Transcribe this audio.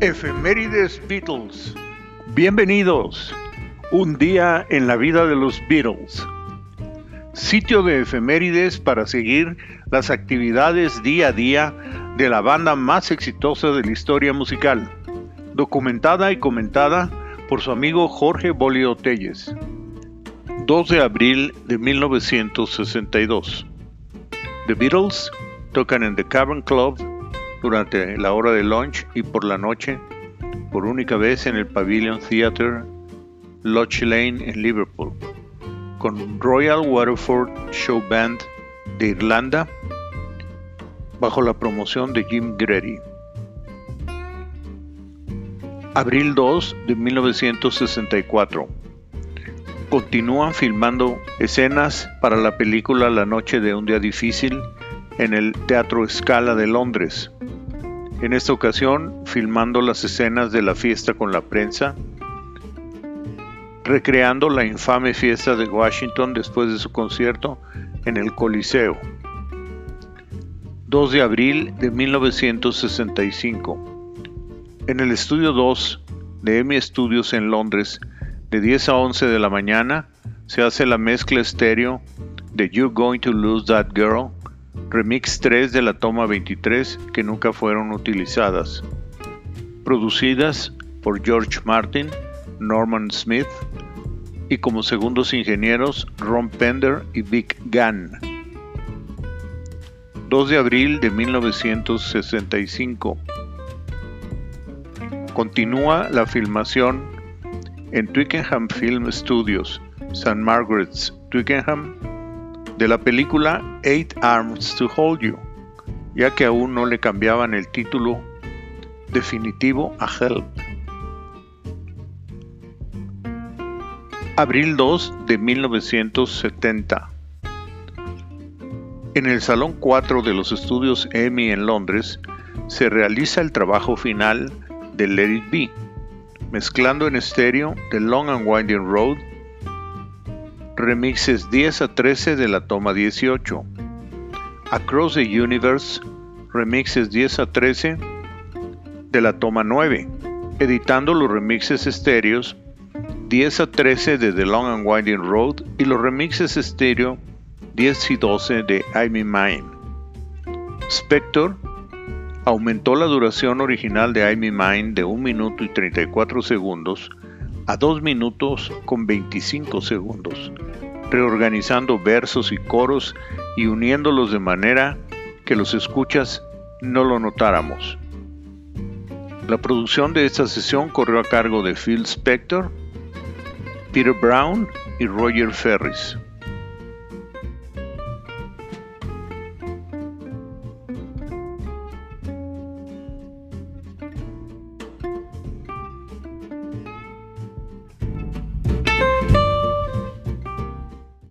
Efemérides Beatles. Bienvenidos. Un día en la vida de los Beatles. Sitio de efemérides para seguir las actividades día a día de la banda más exitosa de la historia musical. Documentada y comentada por su amigo Jorge Bolio Telles. 2 de abril de 1962. The Beatles tocan en The Cavern Club durante la hora de lunch y por la noche, por única vez en el Pavilion Theatre, Loch Lane en Liverpool, con Royal Waterford Show Band de Irlanda, bajo la promoción de Jim Grady. Abril 2 de 1964. Continúan filmando escenas para la película La Noche de un Día Difícil en el Teatro Scala de Londres. En esta ocasión, filmando las escenas de la fiesta con la prensa, recreando la infame fiesta de Washington después de su concierto en el Coliseo. 2 de abril de 1965. En el estudio 2 de EMI Studios en Londres, de 10 a 11 de la mañana, se hace la mezcla estéreo de You're Going to Lose That Girl, remix 3 de la toma 23 que nunca fueron utilizadas, producidas por George Martin, Norman Smith y como segundos ingenieros Ron Pender y Vic Gunn. 2 de abril de 1965 Continúa la filmación en Twickenham Film Studios, St. Margaret's, Twickenham, de la película Eight Arms to Hold You, ya que aún no le cambiaban el título definitivo a Help. Abril 2 de 1970. En el Salón 4 de los estudios EMI en Londres se realiza el trabajo final de Let It Be, mezclando en estéreo The Long and Winding Road, remixes 10 a 13 de la toma 18, Across the Universe, remixes 10 a 13 de la toma 9, editando los remixes estéreos 10 a 13 de The Long and Winding Road y los remixes estéreo 10 y 12 de I'm in Mine. Spector aumentó la duración original de I'm in Mind de 1 minuto y 34 segundos a 2 minutos con 25 segundos, reorganizando versos y coros y uniéndolos de manera que los escuchas no lo notáramos. La producción de esta sesión corrió a cargo de Phil Spector, Peter Brown y Roger Ferris.